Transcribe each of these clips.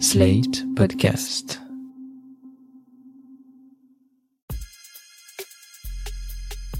Slate Podcast.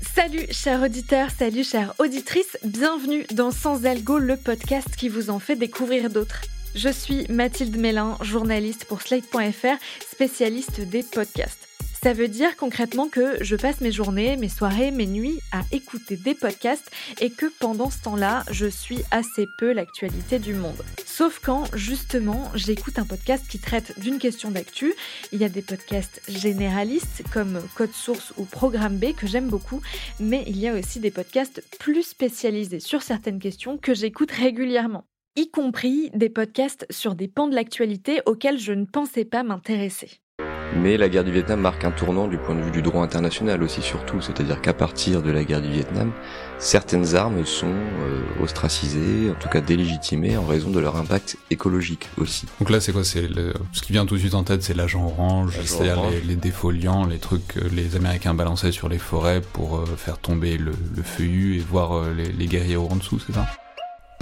Salut chers auditeurs, salut chères auditrices, bienvenue dans Sans Algo, le podcast qui vous en fait découvrir d'autres. Je suis Mathilde Mélin, journaliste pour Slate.fr, spécialiste des podcasts. Ça veut dire concrètement que je passe mes journées, mes soirées, mes nuits à écouter des podcasts et que pendant ce temps-là, je suis assez peu l'actualité du monde. Sauf quand, justement, j'écoute un podcast qui traite d'une question d'actu. Il y a des podcasts généralistes comme Code Source ou Programme B que j'aime beaucoup, mais il y a aussi des podcasts plus spécialisés sur certaines questions que j'écoute régulièrement y compris des podcasts sur des pans de l'actualité auxquels je ne pensais pas m'intéresser. Mais la guerre du Vietnam marque un tournant du point de vue du droit international aussi surtout, c'est-à-dire qu'à partir de la guerre du Vietnam, certaines armes sont euh, ostracisées, en tout cas délégitimées en raison de leur impact écologique aussi. Donc là c'est quoi? C'est ce qui vient tout de suite en tête, c'est l'agent orange, c'est-à-dire les, les, défoliants, les trucs que les Américains balançaient sur les forêts pour euh, faire tomber le, le, feuillu et voir euh, les, les guerriers en dessous, c'est ça?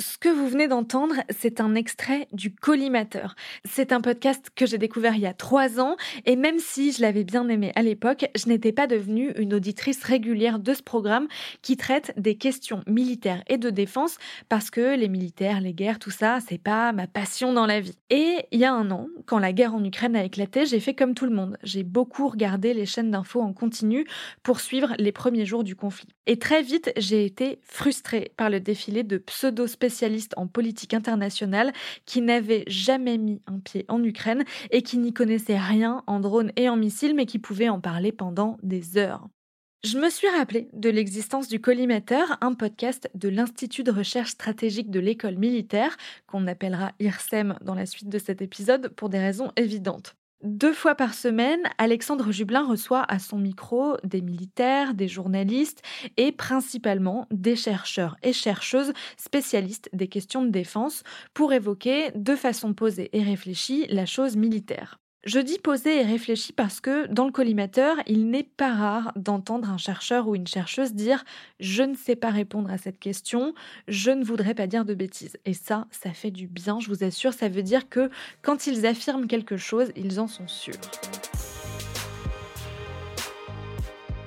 Ce que vous venez d'entendre, c'est un extrait du Collimateur. C'est un podcast que j'ai découvert il y a trois ans, et même si je l'avais bien aimé à l'époque, je n'étais pas devenue une auditrice régulière de ce programme qui traite des questions militaires et de défense, parce que les militaires, les guerres, tout ça, c'est pas ma passion dans la vie. Et il y a un an, quand la guerre en Ukraine a éclaté, j'ai fait comme tout le monde. J'ai beaucoup regardé les chaînes d'infos en continu pour suivre les premiers jours du conflit. Et très vite, j'ai été frustrée par le défilé de pseudo spécialiste en politique internationale qui n'avait jamais mis un pied en Ukraine et qui n'y connaissait rien en drones et en missiles mais qui pouvait en parler pendant des heures. Je me suis rappelé de l'existence du Collimateur, un podcast de l'Institut de recherche stratégique de l'école militaire, qu'on appellera IRSEM dans la suite de cet épisode pour des raisons évidentes. Deux fois par semaine, Alexandre Jublin reçoit à son micro des militaires, des journalistes et principalement des chercheurs et chercheuses spécialistes des questions de défense pour évoquer de façon posée et réfléchie la chose militaire. Je dis posé et réfléchi parce que dans le collimateur, il n'est pas rare d'entendre un chercheur ou une chercheuse dire je ne sais pas répondre à cette question, je ne voudrais pas dire de bêtises. Et ça, ça fait du bien, je vous assure, ça veut dire que quand ils affirment quelque chose, ils en sont sûrs.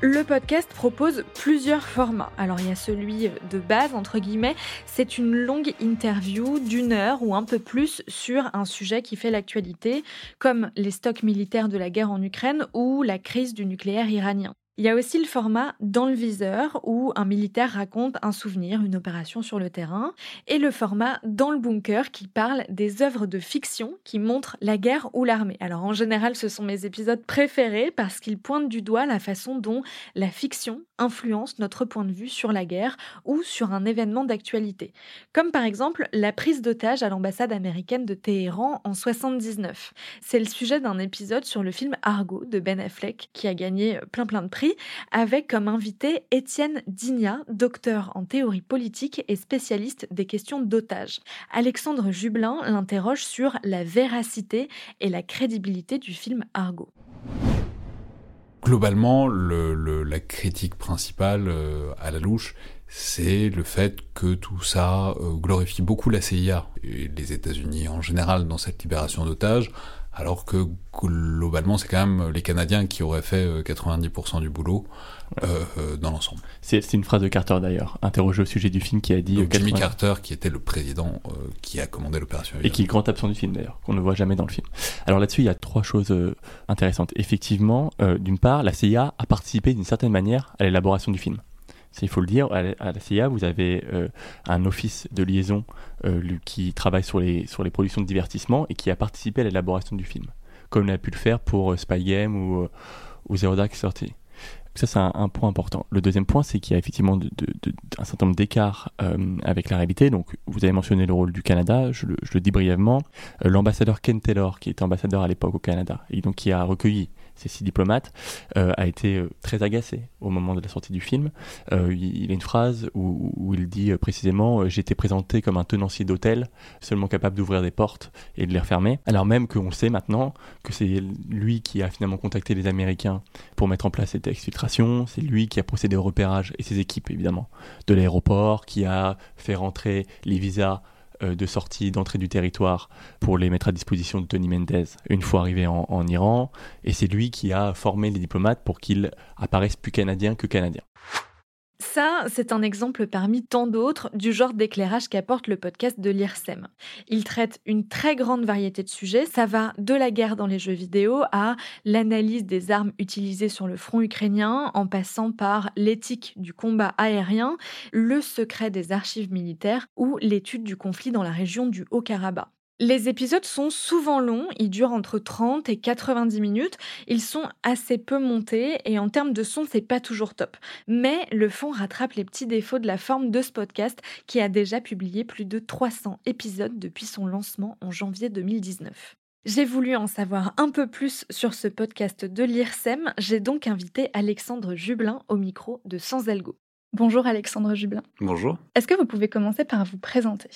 Le podcast propose plusieurs formats. Alors il y a celui de base, entre guillemets, c'est une longue interview d'une heure ou un peu plus sur un sujet qui fait l'actualité, comme les stocks militaires de la guerre en Ukraine ou la crise du nucléaire iranien. Il y a aussi le format dans le viseur où un militaire raconte un souvenir, une opération sur le terrain, et le format dans le bunker qui parle des œuvres de fiction qui montrent la guerre ou l'armée. Alors en général, ce sont mes épisodes préférés parce qu'ils pointent du doigt la façon dont la fiction influence notre point de vue sur la guerre ou sur un événement d'actualité. Comme par exemple la prise d'otage à l'ambassade américaine de Téhéran en 79. C'est le sujet d'un épisode sur le film Argo de Ben Affleck qui a gagné plein plein de prix avec comme invité Étienne Digna, docteur en théorie politique et spécialiste des questions d'otages. Alexandre Jublin l'interroge sur la véracité et la crédibilité du film Argo. Globalement, le, le, la critique principale euh, à la louche, c'est le fait que tout ça euh, glorifie beaucoup la CIA et les États-Unis en général dans cette libération d'otages, alors que globalement c'est quand même les Canadiens qui auraient fait 90% du boulot euh, euh, dans l'ensemble. C'est une phrase de Carter d'ailleurs, interrogé au sujet du film qui a dit... Donc, 80... Jimmy Carter qui était le président euh, qui a commandé l'opération. Et qui est grand absent du film d'ailleurs, qu'on ne voit jamais dans le film. Alors là-dessus il y a trois choses euh, intéressantes. Effectivement, euh, d'une part, la CIA a participé d'une certaine manière à l'élaboration du film il faut le dire, à la CIA, vous avez euh, un office de liaison euh, qui travaille sur les, productions de divertissement et qui a participé à l'élaboration du film, comme il a pu le faire pour euh, Spy Game ou, ou Zero Dark Thirty. Ça, c'est un, point important. Le deuxième point, c'est qu'il y a effectivement un certain nombre d'écarts avec la réalité. Donc, vous avez mentionné le rôle du Canada, je le, dis brièvement. L'ambassadeur Ken Taylor, qui était ambassadeur à l'époque au Canada, et donc qui a recueilli ces six diplomates, euh, a été euh, très agacé au moment de la sortie du film. Euh, il, a une phrase où, il dit précisément J'étais présenté comme un tenancier d'hôtel, seulement capable d'ouvrir des portes et de les refermer. Alors même qu'on sait maintenant que c'est lui qui a finalement contacté les Américains pour mettre en place cette exfiltration, c'est lui qui a procédé au repérage, et ses équipes évidemment, de l'aéroport, qui a fait rentrer les visas euh, de sortie, d'entrée du territoire pour les mettre à disposition de Tony Mendez une fois arrivé en, en Iran. Et c'est lui qui a formé les diplomates pour qu'ils apparaissent plus canadiens que canadiens. Ça, c'est un exemple parmi tant d'autres du genre d'éclairage qu'apporte le podcast de l'IRSEM. Il traite une très grande variété de sujets. Ça va de la guerre dans les jeux vidéo à l'analyse des armes utilisées sur le front ukrainien, en passant par l'éthique du combat aérien, le secret des archives militaires ou l'étude du conflit dans la région du Haut-Karabakh. Les épisodes sont souvent longs, ils durent entre 30 et 90 minutes, ils sont assez peu montés et en termes de son, c'est pas toujours top. Mais le fond rattrape les petits défauts de la forme de ce podcast qui a déjà publié plus de 300 épisodes depuis son lancement en janvier 2019. J'ai voulu en savoir un peu plus sur ce podcast de l'IRSEM, j'ai donc invité Alexandre Jublin au micro de Sans Algo. Bonjour Alexandre Jublin. Bonjour. Est-ce que vous pouvez commencer par vous présenter?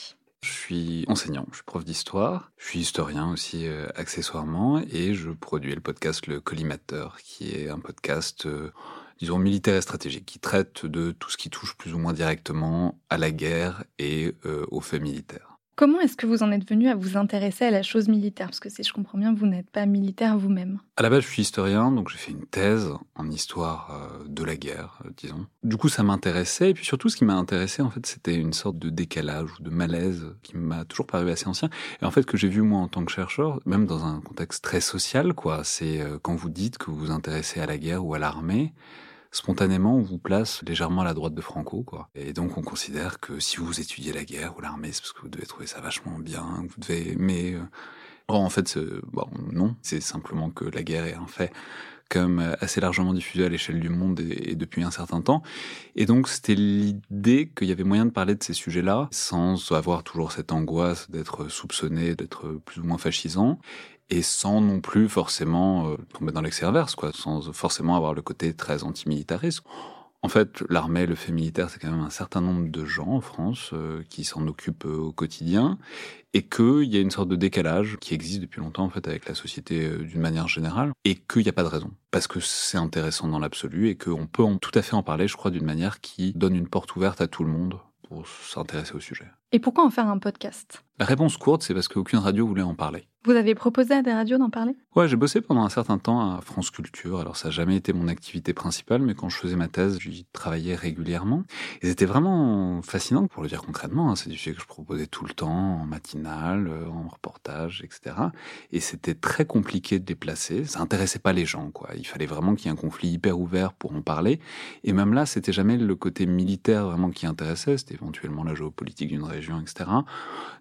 Je suis enseignant, je suis prof d'histoire, je suis historien aussi euh, accessoirement et je produis le podcast Le Collimateur qui est un podcast euh, disons militaire et stratégique qui traite de tout ce qui touche plus ou moins directement à la guerre et euh, aux faits militaires. Comment est-ce que vous en êtes venu à vous intéresser à la chose militaire? Parce que si je comprends bien, vous n'êtes pas militaire vous-même. À la base, je suis historien, donc j'ai fait une thèse en histoire euh, de la guerre, euh, disons. Du coup, ça m'intéressait, et puis surtout, ce qui m'a intéressé, en fait, c'était une sorte de décalage ou de malaise qui m'a toujours paru assez ancien, et en fait que j'ai vu moi en tant que chercheur, même dans un contexte très social, quoi. C'est euh, quand vous dites que vous vous intéressez à la guerre ou à l'armée, spontanément, on vous place légèrement à la droite de Franco, quoi. Et donc, on considère que si vous étudiez la guerre ou l'armée, c'est parce que vous devez trouver ça vachement bien, vous devez aimer. Euh. en fait, bon, non, c'est simplement que la guerre est un fait comme assez largement diffusé à l'échelle du monde et, depuis un certain temps. Et donc, c'était l'idée qu'il y avait moyen de parler de ces sujets-là sans avoir toujours cette angoisse d'être soupçonné, d'être plus ou moins fascisant et sans non plus forcément euh, tomber dans l'excès inverse, quoi, sans forcément avoir le côté très antimilitariste. En fait, l'armée, le fait militaire, c'est quand même un certain nombre de gens en France euh, qui s'en occupent euh, au quotidien, et qu'il y a une sorte de décalage qui existe depuis longtemps fait avec la société d'une manière générale, et qu'il n'y a pas de raison, parce que c'est intéressant dans l'absolu, et qu'on peut tout à fait en parler, je crois, d'une manière qui donne une porte ouverte à tout le monde pour s'intéresser au sujet. Et pourquoi en faire un podcast? La réponse courte, c'est parce qu'aucune radio voulait en parler. Vous avez proposé à des radios d'en parler? Ouais, j'ai bossé pendant un certain temps à France Culture. Alors ça n'a jamais été mon activité principale, mais quand je faisais ma thèse, j'y travaillais régulièrement. Et c'était vraiment fascinant, pour le dire concrètement. Hein. C'est du sujet que je proposais tout le temps, en matinale, euh, en reportage, etc. Et c'était très compliqué de déplacer. Ça intéressait pas les gens, quoi. Il fallait vraiment qu'il y ait un conflit hyper ouvert pour en parler. Et même là, c'était jamais le côté militaire vraiment qui intéressait. C'était éventuellement la géopolitique d'une région, etc.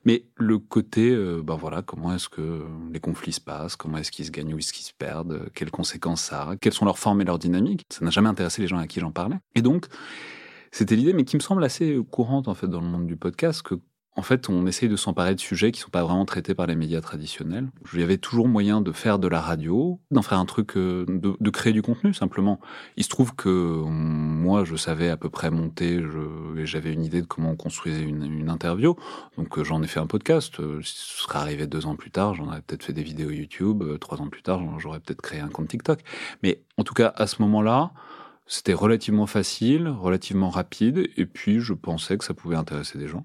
Mais le côté, ben voilà, comment est-ce que les conflits se passent, comment est-ce qu'ils se gagnent ou est-ce qu'ils se perdent, quelles conséquences ça a, quelles sont leurs formes et leurs dynamiques. Ça n'a jamais intéressé les gens à qui j'en parlais. Et donc, c'était l'idée, mais qui me semble assez courante en fait dans le monde du podcast, que en fait, on essaye de s'emparer de sujets qui sont pas vraiment traités par les médias traditionnels. Il y avait toujours moyen de faire de la radio, d'en faire un truc, euh, de, créer du contenu simplement. Il se trouve que moi, je savais à peu près monter, et j'avais une idée de comment on construisait une, interview. Donc euh, j'en ai fait un podcast. Euh, ce serait arrivé deux ans plus tard, j'en aurais peut-être fait des vidéos YouTube. Trois ans plus tard, j'aurais peut-être créé un compte TikTok. Mais en tout cas, à ce moment-là, c'était relativement facile, relativement rapide, et puis je pensais que ça pouvait intéresser des gens.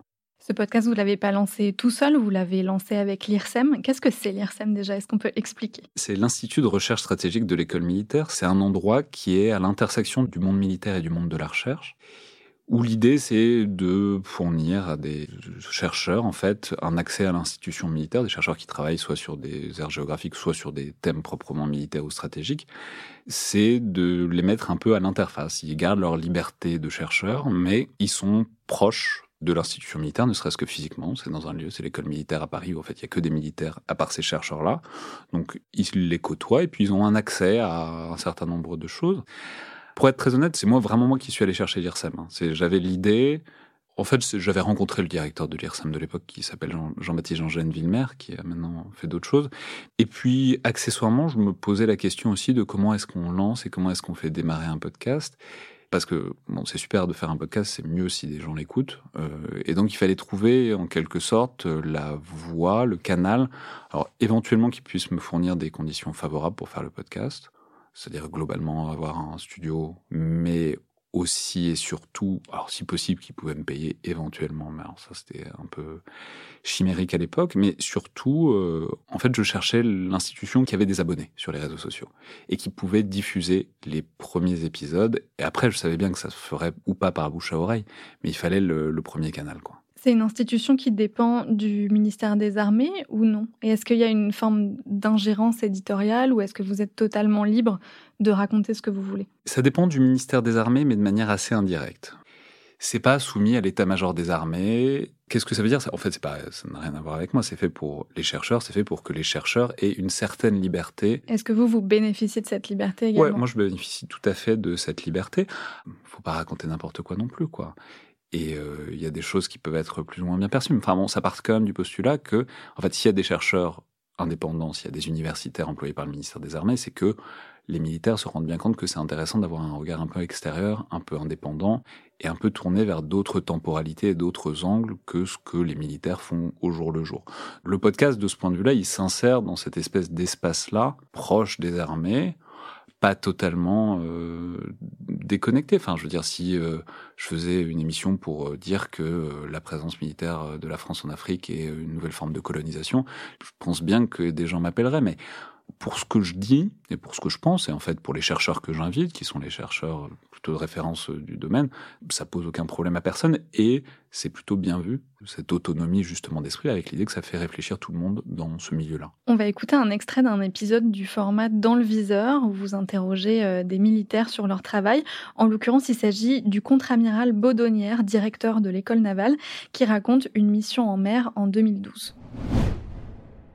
Ce podcast, vous ne l'avez pas lancé tout seul, vous l'avez lancé avec l'IRSEM. Qu'est-ce que c'est l'IRSEM déjà? Est-ce qu'on peut expliquer? C'est l'Institut de recherche stratégique de l'école militaire. C'est un endroit qui est à l'intersection du monde militaire et du monde de la recherche où l'idée c'est de fournir à des chercheurs en fait un accès à l'institution militaire, des chercheurs qui travaillent soit sur des aires géographiques, soit sur des thèmes proprement militaires ou stratégiques, c'est de les mettre un peu à l'interface. Ils gardent leur liberté de chercheurs, mais ils sont proches de l'institution militaire, ne serait-ce que physiquement. C'est dans un lieu, c'est l'école militaire à Paris, où en fait il y a que des militaires, à part ces chercheurs-là. Donc ils les côtoient et puis ils ont un accès à un certain nombre de choses. Pour être très honnête, c'est moi vraiment moi qui suis allé chercher l'IRSEM. Hein. J'avais l'idée, En fait, j'avais rencontré le directeur de l'IRSAM de l'époque qui s'appelle Jean-Baptiste Jean Jean Villemer, qui a maintenant fait d'autres choses. Et puis, accessoirement, je me posais la question aussi de comment est-ce qu'on lance et comment est-ce qu'on fait démarrer un podcast. Parce que bon, c'est super de faire un podcast, c'est mieux si des gens l'écoutent. Euh, et donc, il fallait trouver en quelque sorte la voie, le canal, alors éventuellement qui puisse me fournir des conditions favorables pour faire le podcast c'est-à-dire globalement avoir un studio, mais aussi et surtout, alors si possible, qu'ils pouvaient me payer éventuellement, mais alors ça c'était un peu chimérique à l'époque, mais surtout, euh, en fait, je cherchais l'institution qui avait des abonnés sur les réseaux sociaux et qui pouvait diffuser les premiers épisodes. Et après, je savais bien que ça se ferait ou pas par bouche à oreille, mais il fallait le, le premier canal, quoi. C'est une institution qui dépend du ministère des Armées ou non? Et est-ce qu'il y a une forme d'ingérence éditoriale ou est-ce que vous êtes totalement libre de raconter ce que vous voulez? Ça dépend du ministère des Armées, mais de manière assez indirecte. C'est pas soumis à l'état-major des armées. Qu'est-ce que ça veut dire? En fait, pas, ça n'a rien à voir avec moi. C'est fait pour les chercheurs. C'est fait pour que les chercheurs aient une certaine liberté. Est-ce que vous vous bénéficiez de cette liberté également? Ouais, moi je bénéficie tout à fait de cette liberté. Faut pas raconter n'importe quoi non plus, quoi. Et euh, il y a des choses qui peuvent être plus ou moins bien perçues. Enfin bon, ça part quand même du postulat que, en fait, s'il y a des chercheurs indépendants, s'il y a des universitaires employés par le ministère des Armées, c'est que les militaires se rendent bien compte que c'est intéressant d'avoir un regard un peu extérieur, un peu indépendant, et un peu tourné vers d'autres temporalités et d'autres angles que ce que les militaires font au jour le jour. Le podcast, de ce point de vue-là, il s'insère dans cette espèce d'espace-là, proche des armées, pas totalement euh, déconnecté. Enfin, je veux dire, si euh, je faisais une émission pour euh, dire que euh, la présence militaire de la France en Afrique est une nouvelle forme de colonisation, je pense bien que des gens m'appelleraient, mais pour ce que je dis et pour ce que je pense, et en fait pour les chercheurs que j'invite, qui sont les chercheurs plutôt de référence du domaine, ça pose aucun problème à personne et c'est plutôt bien vu, cette autonomie justement d'esprit, avec l'idée que ça fait réfléchir tout le monde dans ce milieu-là. On va écouter un extrait d'un épisode du format Dans le viseur, où vous interrogez euh, des militaires sur leur travail. En l'occurrence, il s'agit du contre-amiral Baudonnière, directeur de l'école navale, qui raconte une mission en mer en 2012.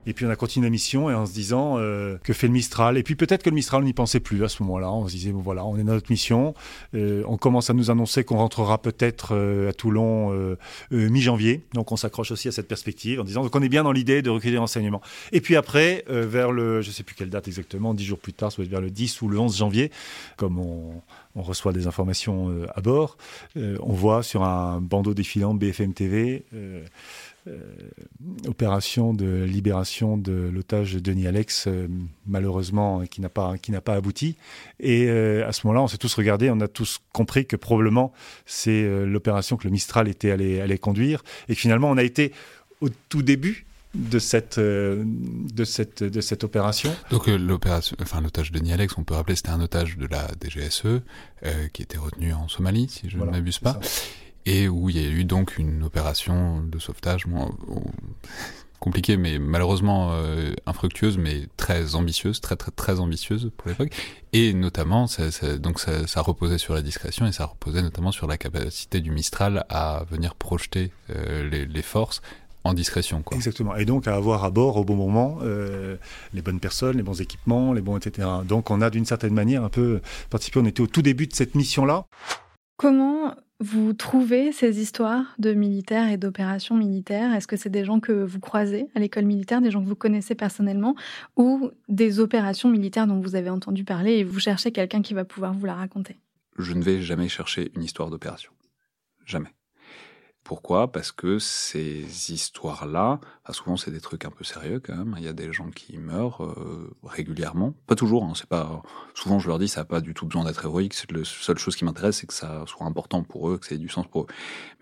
Et puis on a continué la mission et en se disant euh, que fait le Mistral? Et puis peut-être que le Mistral n'y pensait plus à ce moment-là. On se disait bon voilà, on est dans notre mission. Euh, on commence à nous annoncer qu'on rentrera peut-être euh, à Toulon euh, euh, mi-janvier. Donc on s'accroche aussi à cette perspective en disant donc on est bien dans l'idée de recueillir des renseignements. Et puis après euh, vers le je sais plus quelle date exactement, dix jours plus tard, soit vers le 10 ou le 11 janvier, comme on, on reçoit des informations à bord, on voit sur un bandeau défilant BFM TV opération de libération de l'otage Denis Alex, euh, malheureusement, qui n'a pas, qui n'a pas abouti. Et euh, à ce moment-là, on s'est tous regardés, on a tous compris que probablement c'est l'opération que le Mistral était allé, allé conduire. Et finalement, on a été au tout début de cette, de cette, de cette opération. Donc l'opération, enfin l'otage de Nialex, on peut rappeler, c'était un otage de la DGSE euh, qui était retenu en Somalie, si je ne m'abuse pas. Ça et où il y a eu donc une opération de sauvetage bon, compliquée, mais malheureusement euh, infructueuse, mais très ambitieuse, très très très ambitieuse pour l'époque. Et notamment, ça, ça, donc ça, ça, reposait sur la discrétion et ça reposait notamment sur la capacité du Mistral à venir projeter euh, les, les forces en discrétion. Quoi. Exactement. Et donc à avoir à bord au bon moment euh, les bonnes personnes, les bons équipements, les bons etc. Donc on a d'une certaine manière un peu participé. On était au tout début de cette mission-là. Comment vous trouvez ces histoires de militaires et d'opérations militaires? Est-ce que c'est des gens que vous croisez à l'école militaire, des gens que vous connaissez personnellement, ou des opérations militaires dont vous avez entendu parler et vous cherchez quelqu'un qui va pouvoir vous la raconter? Je ne vais jamais chercher une histoire d'opération. Jamais. Pourquoi? Parce que ces histoires-là, enfin souvent c'est des trucs un peu sérieux quand même. Il y a des gens qui meurent euh, régulièrement, pas toujours. Hein, c'est pas souvent je leur dis ça n'a pas du tout besoin d'être héroïque. La seule chose qui m'intéresse c'est que ça soit important pour eux, que ça ait du sens pour eux.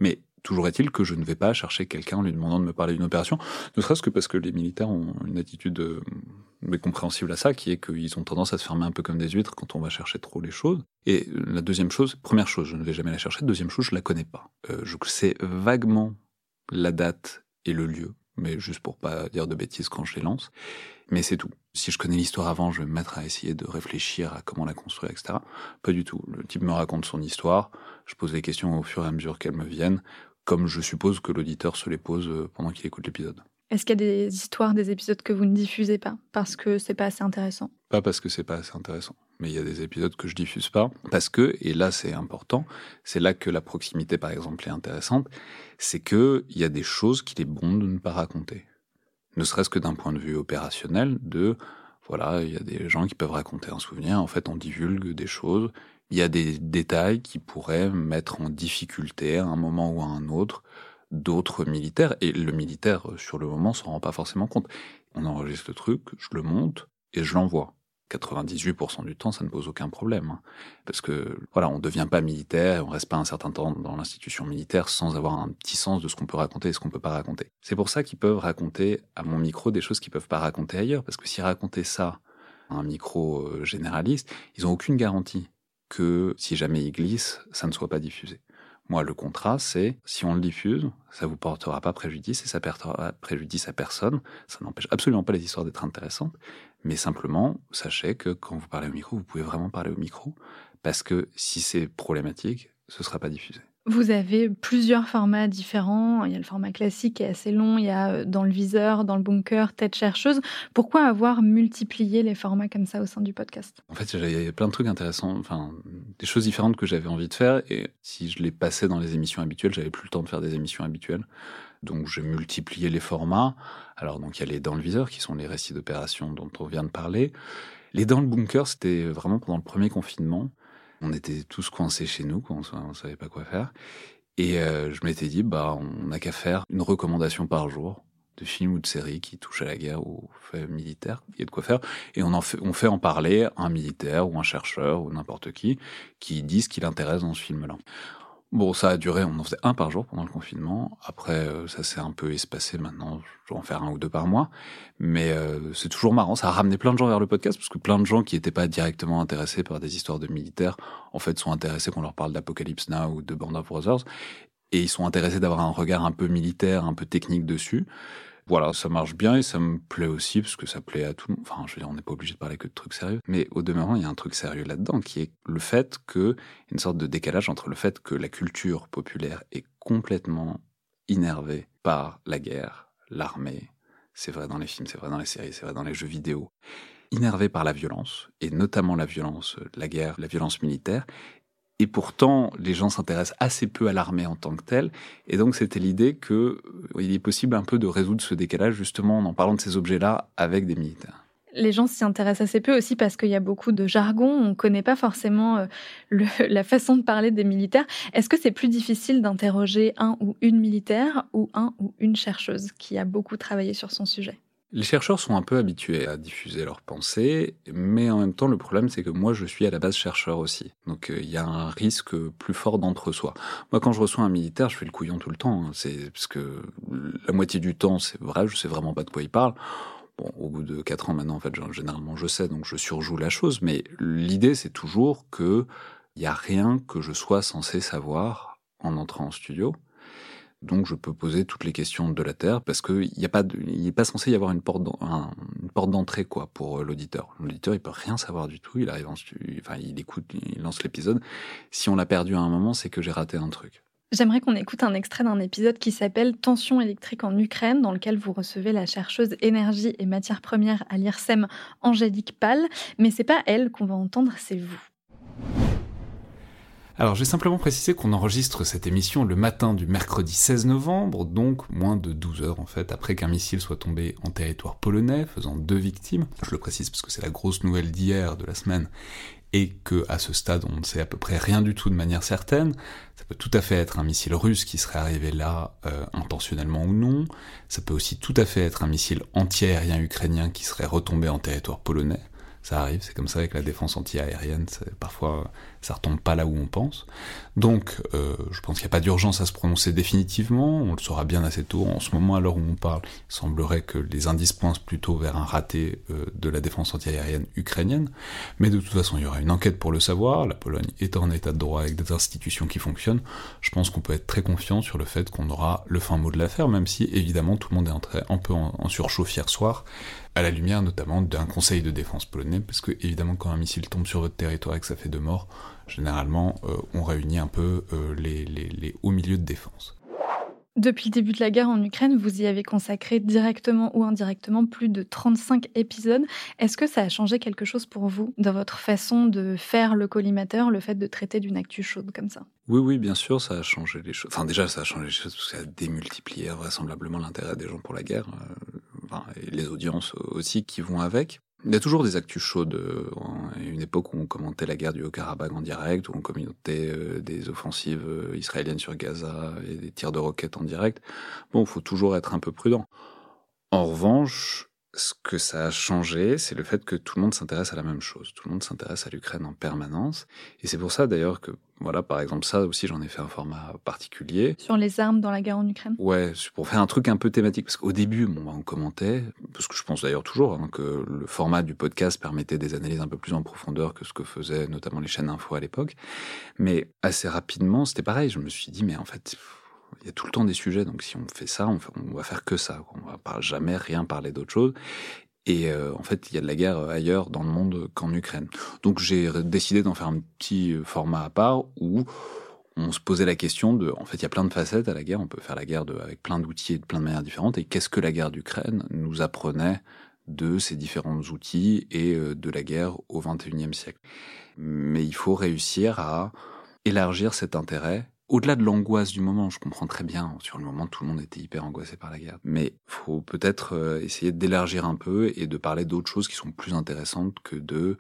Mais Toujours est-il que je ne vais pas chercher quelqu'un en lui demandant de me parler d'une opération, ne serait-ce que parce que les militaires ont une attitude euh, mécompréhensible à ça, qui est qu'ils ont tendance à se fermer un peu comme des huîtres quand on va chercher trop les choses. Et la deuxième chose, première chose, je ne vais jamais la chercher. Deuxième chose, je la connais pas. Euh, je sais vaguement la date et le lieu, mais juste pour pas dire de bêtises quand je les lance. Mais c'est tout. Si je connais l'histoire avant, je vais me mettre à essayer de réfléchir à comment la construire, etc. Pas du tout. Le type me raconte son histoire, je pose les questions au fur et à mesure qu'elles me viennent comme je suppose que l'auditeur se les pose euh, pendant qu'il écoute l'épisode. Est-ce qu'il y a des histoires, des épisodes que vous ne diffusez pas parce que c'est pas assez intéressant? Pas parce que c'est pas assez intéressant, mais il y a des épisodes que je diffuse pas parce que, et là c'est important, c'est là que la proximité par exemple est intéressante, c'est que il y a des choses qu'il est bon de ne pas raconter. Ne serait-ce que d'un point de vue opérationnel, de voilà, il y a des gens qui peuvent raconter un souvenir, en fait on divulgue des choses, il y a des détails qui pourraient mettre en difficulté à un moment ou à un autre d'autres militaires, et le militaire, euh, sur le moment, s'en rend pas forcément compte. On enregistre le truc, je le monte, et je l'envoie. 98% du temps, ça ne pose aucun problème. Hein. Parce que, voilà, on ne devient pas militaire, on reste pas un certain temps dans l'institution militaire sans avoir un petit sens de ce qu'on peut raconter et ce qu'on peut pas raconter. C'est pour ça qu'ils peuvent raconter à mon micro des choses qu'ils peuvent pas raconter ailleurs. Parce que s'ils racontaient ça à un micro euh, généraliste, ils ont aucune garantie que si jamais ils glissent, ça ne soit pas diffusé. Moi, le contrat, c'est si on le diffuse, ça vous portera pas préjudice et ça portera préjudice à personne. Ça n'empêche absolument pas les histoires d'être intéressantes, mais simplement, sachez que quand vous parlez au micro, vous pouvez vraiment parler au micro parce que si c'est problématique, ce sera pas diffusé. Vous avez plusieurs formats différents. Il y a le format classique qui est assez long, il y a euh, dans le viseur, dans le bunker, tête chercheuse. Pourquoi avoir multiplié les formats comme ça au sein du podcast? En fait, il y a plein de trucs intéressants, enfin, des choses différentes que j'avais envie de faire. Et si je les passais dans les émissions habituelles, j'avais plus le temps de faire des émissions habituelles. Donc j'ai multiplié les formats. Alors donc il y a les dans le viseur qui sont les récits d'opération dont on vient de parler. Les dans le bunker, c'était vraiment pendant le premier confinement. On était tous coincés chez nous, on, ne savait pas quoi faire. Et euh, je m'étais dit, bah, on n'a qu'à faire une recommandation par jour de films ou de séries qui touchent à la guerre ou fait militaire. Il y a de quoi faire. Et on fait, on fait en parler un militaire ou un chercheur ou n'importe qui qui dit ce qui l'intéresse dans ce film-là. Bon, ça a duré, on en faisait un par jour pendant le confinement. Après, euh, ça s'est un peu espacé maintenant, je vais en faire un ou deux par mois. Mais euh, c'est toujours marrant, ça a ramené plein de gens vers le podcast, parce que plein de gens qui n'étaient pas directement intéressés par des histoires de militaires, en fait, sont intéressés qu'on leur parle d'Apocalypse Now ou de Band of Brothers. Et ils sont intéressés d'avoir un regard un peu militaire, un peu technique dessus voilà, ça marche bien et ça me plaît aussi parce que ça plaît à tout le monde. Enfin, je veux dire, on n'est pas obligé de parler que de trucs sérieux. Mais au demeurant, il y a un truc sérieux là-dedans qui est le fait que, une sorte de décalage entre le fait que la culture populaire est complètement innervée par la guerre, l'armée. C'est vrai dans les films, c'est vrai dans les séries, c'est vrai dans les jeux vidéo. Innervée par la violence, et notamment la violence, la guerre, la violence militaire, et pourtant, les gens s'intéressent assez peu à l'armée en tant que telle. Et donc, c'était l'idée qu'il euh, est possible un peu de résoudre ce décalage, justement, en parlant de ces objets-là avec des militaires. Les gens s'y intéressent assez peu aussi parce qu'il y a beaucoup de jargon. On ne connaît pas forcément euh, la façon de parler des militaires. Est-ce que c'est plus difficile d'interroger un ou une militaire ou un ou une chercheuse qui a beaucoup travaillé sur son sujet? Les chercheurs sont un peu habitués à diffuser leurs pensées, mais en même temps, le problème, c'est que moi, je suis à la base chercheur aussi. Donc, euh, il y a un risque plus fort d'entre-soi. Moi, quand je reçois un militaire, je fais le couillon tout le temps. Hein. C'est parce que la moitié du temps, c'est vrai, je sais vraiment pas de quoi il parle. Bon, au bout de quatre ans maintenant, en fait, généralement, je sais, donc je surjoue la chose. Mais l'idée, c'est toujours que il y a rien que je sois censé savoir en entrant en studio. Donc je peux poser toutes les questions de la Terre parce qu'il n'y a pas, n'est pas censé y avoir une porte, d'entrée quoi pour euh, l'auditeur. L'auditeur il peut rien savoir du tout. Il arrive, en, enfin il écoute, il lance l'épisode. Si on l'a perdu à un moment, c'est que j'ai raté un truc. J'aimerais qu'on écoute un extrait d'un épisode qui s'appelle Tension électrique en Ukraine, dans lequel vous recevez la chercheuse énergie et matières premières à l'IRSEM, Angélique Pal. Mais c'est pas elle qu'on va entendre, c'est vous. Alors j'ai simplement précisé qu'on enregistre cette émission le matin du mercredi 16 novembre, donc moins de 12 heures en fait après qu'un missile soit tombé en territoire polonais, faisant deux victimes. Je le précise parce que c'est la grosse nouvelle d'hier de la semaine et que à ce stade on ne sait à peu près rien du tout de manière certaine. Ça peut tout à fait être un missile russe qui serait arrivé là euh, intentionnellement ou non. Ça peut aussi tout à fait être un missile anti-aérien ukrainien qui serait retombé en territoire polonais. Ça arrive, c'est comme ça avec la défense anti-aérienne. Parfois, ça retombe pas là où on pense. Donc, euh, je pense qu'il n'y a pas d'urgence à se prononcer définitivement. On le saura bien assez tôt. En ce moment, à l'heure où on parle, il semblerait que les indices pointent plutôt vers un raté euh, de la défense anti-aérienne ukrainienne. Mais de toute façon, il y aura une enquête pour le savoir. La Pologne est en état de droit avec des institutions qui fonctionnent. Je pense qu'on peut être très confiant sur le fait qu'on aura le fin mot de l'affaire, même si évidemment tout le monde est entré un peu en, en surchauffe hier soir à la lumière notamment d'un conseil de défense polonais, parce que évidemment quand un missile tombe sur votre territoire et que ça fait deux morts, généralement, euh, on réunit un peu euh, les, hauts milieux de défense. Depuis le début de la guerre en Ukraine, vous y avez consacré directement ou indirectement plus de 35 épisodes. Est-ce que ça a changé quelque chose pour vous dans votre façon de faire le collimateur, le fait de traiter d'une actu chaude comme ça? Oui, oui, bien sûr, ça a changé les choses. Enfin, déjà, ça a changé les choses parce que ça a démultiplié vraisemblablement l'intérêt des gens pour la guerre, euh, enfin, et les audiences aussi qui vont avec. Il y a toujours des actus chaudes. À euh, une époque où on commentait la guerre du Haut-Karabakh en direct, où on commentait euh, des offensives euh, israéliennes sur Gaza et des tirs de roquettes en direct. Bon, faut toujours être un peu prudent. En revanche, ce que ça a changé, c'est le fait que tout le monde s'intéresse à la même chose. Tout le monde s'intéresse à l'Ukraine en permanence. Et c'est pour ça d'ailleurs que, voilà, par exemple, ça aussi, j'en ai fait un format particulier. Sur les armes dans la guerre en Ukraine? Ouais, pour faire un truc un peu thématique. Parce qu'au début, bon, bah, on commentait, parce que je pense d'ailleurs toujours hein, que le format du podcast permettait des analyses un peu plus en profondeur que ce que faisaient notamment les chaînes info à l'époque. Mais assez rapidement, c'était pareil. Je me suis dit, mais en fait, il y a tout le temps des sujets, donc si on fait ça, on, va faire que ça. On va jamais rien parler d'autre chose. Et euh, en fait, il y a de la guerre ailleurs dans le monde qu'en Ukraine. Donc j'ai décidé d'en faire un petit format à part où on se posait la question de, en fait, il y a plein de facettes à la guerre. On peut faire la guerre avec plein d'outils et de plein de manières différentes. Et qu'est-ce que la guerre d'Ukraine nous apprenait de ces différents outils et euh, de la guerre au XXIe siècle? Mais il faut réussir à élargir cet intérêt au-delà de l'angoisse du moment, je comprends très bien, sur le moment tout le monde était hyper angoissé par la guerre, mais faut peut-être euh, essayer d'élargir un peu et de parler d'autres choses qui sont plus intéressantes que de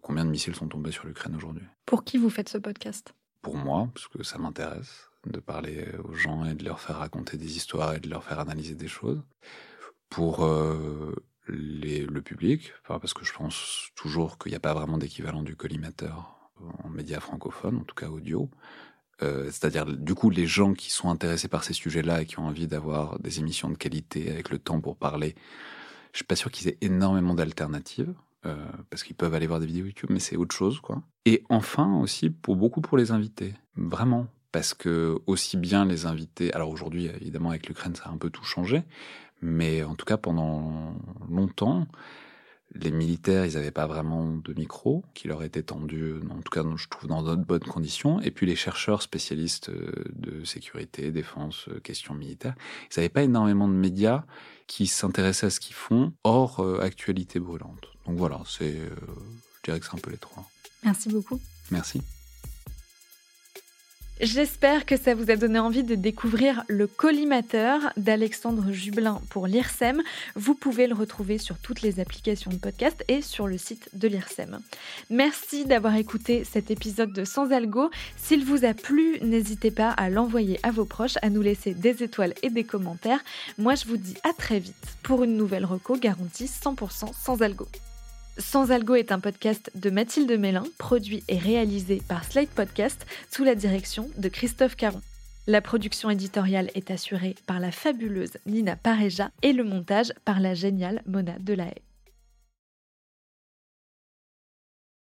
combien de missiles sont tombés sur l'Ukraine aujourd'hui. Pour qui vous faites ce podcast? Pour moi, parce que ça m'intéresse de parler aux gens et de leur faire raconter des histoires et de leur faire analyser des choses. Pour euh, le public, parce que je pense toujours qu'il n'y a pas vraiment d'équivalent du collimateur en médias francophones, en tout cas audio. Euh, c'est-à-dire du coup les gens qui sont intéressés par ces sujets-là et qui ont envie d'avoir des émissions de qualité avec le temps pour parler, je suis pas sûr qu'ils aient énormément d'alternatives euh, parce qu'ils peuvent aller voir des vidéos YouTube, mais c'est autre chose quoi. Et enfin aussi pour beaucoup pour les invités, vraiment parce que aussi bien les invités, alors aujourd'hui évidemment avec l'Ukraine ça a un peu tout changé, mais en tout cas pendant longtemps les militaires, ils n'avaient pas vraiment de micro qui leur était tendu, en tout cas, je trouve, dans de bonnes conditions. Et puis les chercheurs spécialistes euh, de sécurité, défense, euh, questions militaires, ils n'avaient pas énormément de médias qui s'intéressaient à ce qu'ils font hors euh, actualité brûlante. Donc voilà, c'est, je dirais que c'est un peu les trois. Merci beaucoup. Merci. J'espère que ça vous a donné envie de découvrir Le Collimateur d'Alexandre Jublin pour l'IRSEM. Vous pouvez le retrouver sur toutes les applications de podcast et sur le site de l'IRSEM. Merci d'avoir écouté cet épisode de Sans Algo. S'il vous a plu, n'hésitez pas à l'envoyer à vos proches, à nous laisser des étoiles et des commentaires. Moi, je vous dis à très vite pour une nouvelle reco garantie 100% sans algo. Sans Algo est un podcast de Mathilde Mélin, produit et réalisé par Slate Podcast sous la direction de Christophe Caron. La production éditoriale est assurée par la fabuleuse Nina Pareja et le montage par la géniale Mona Delahaye.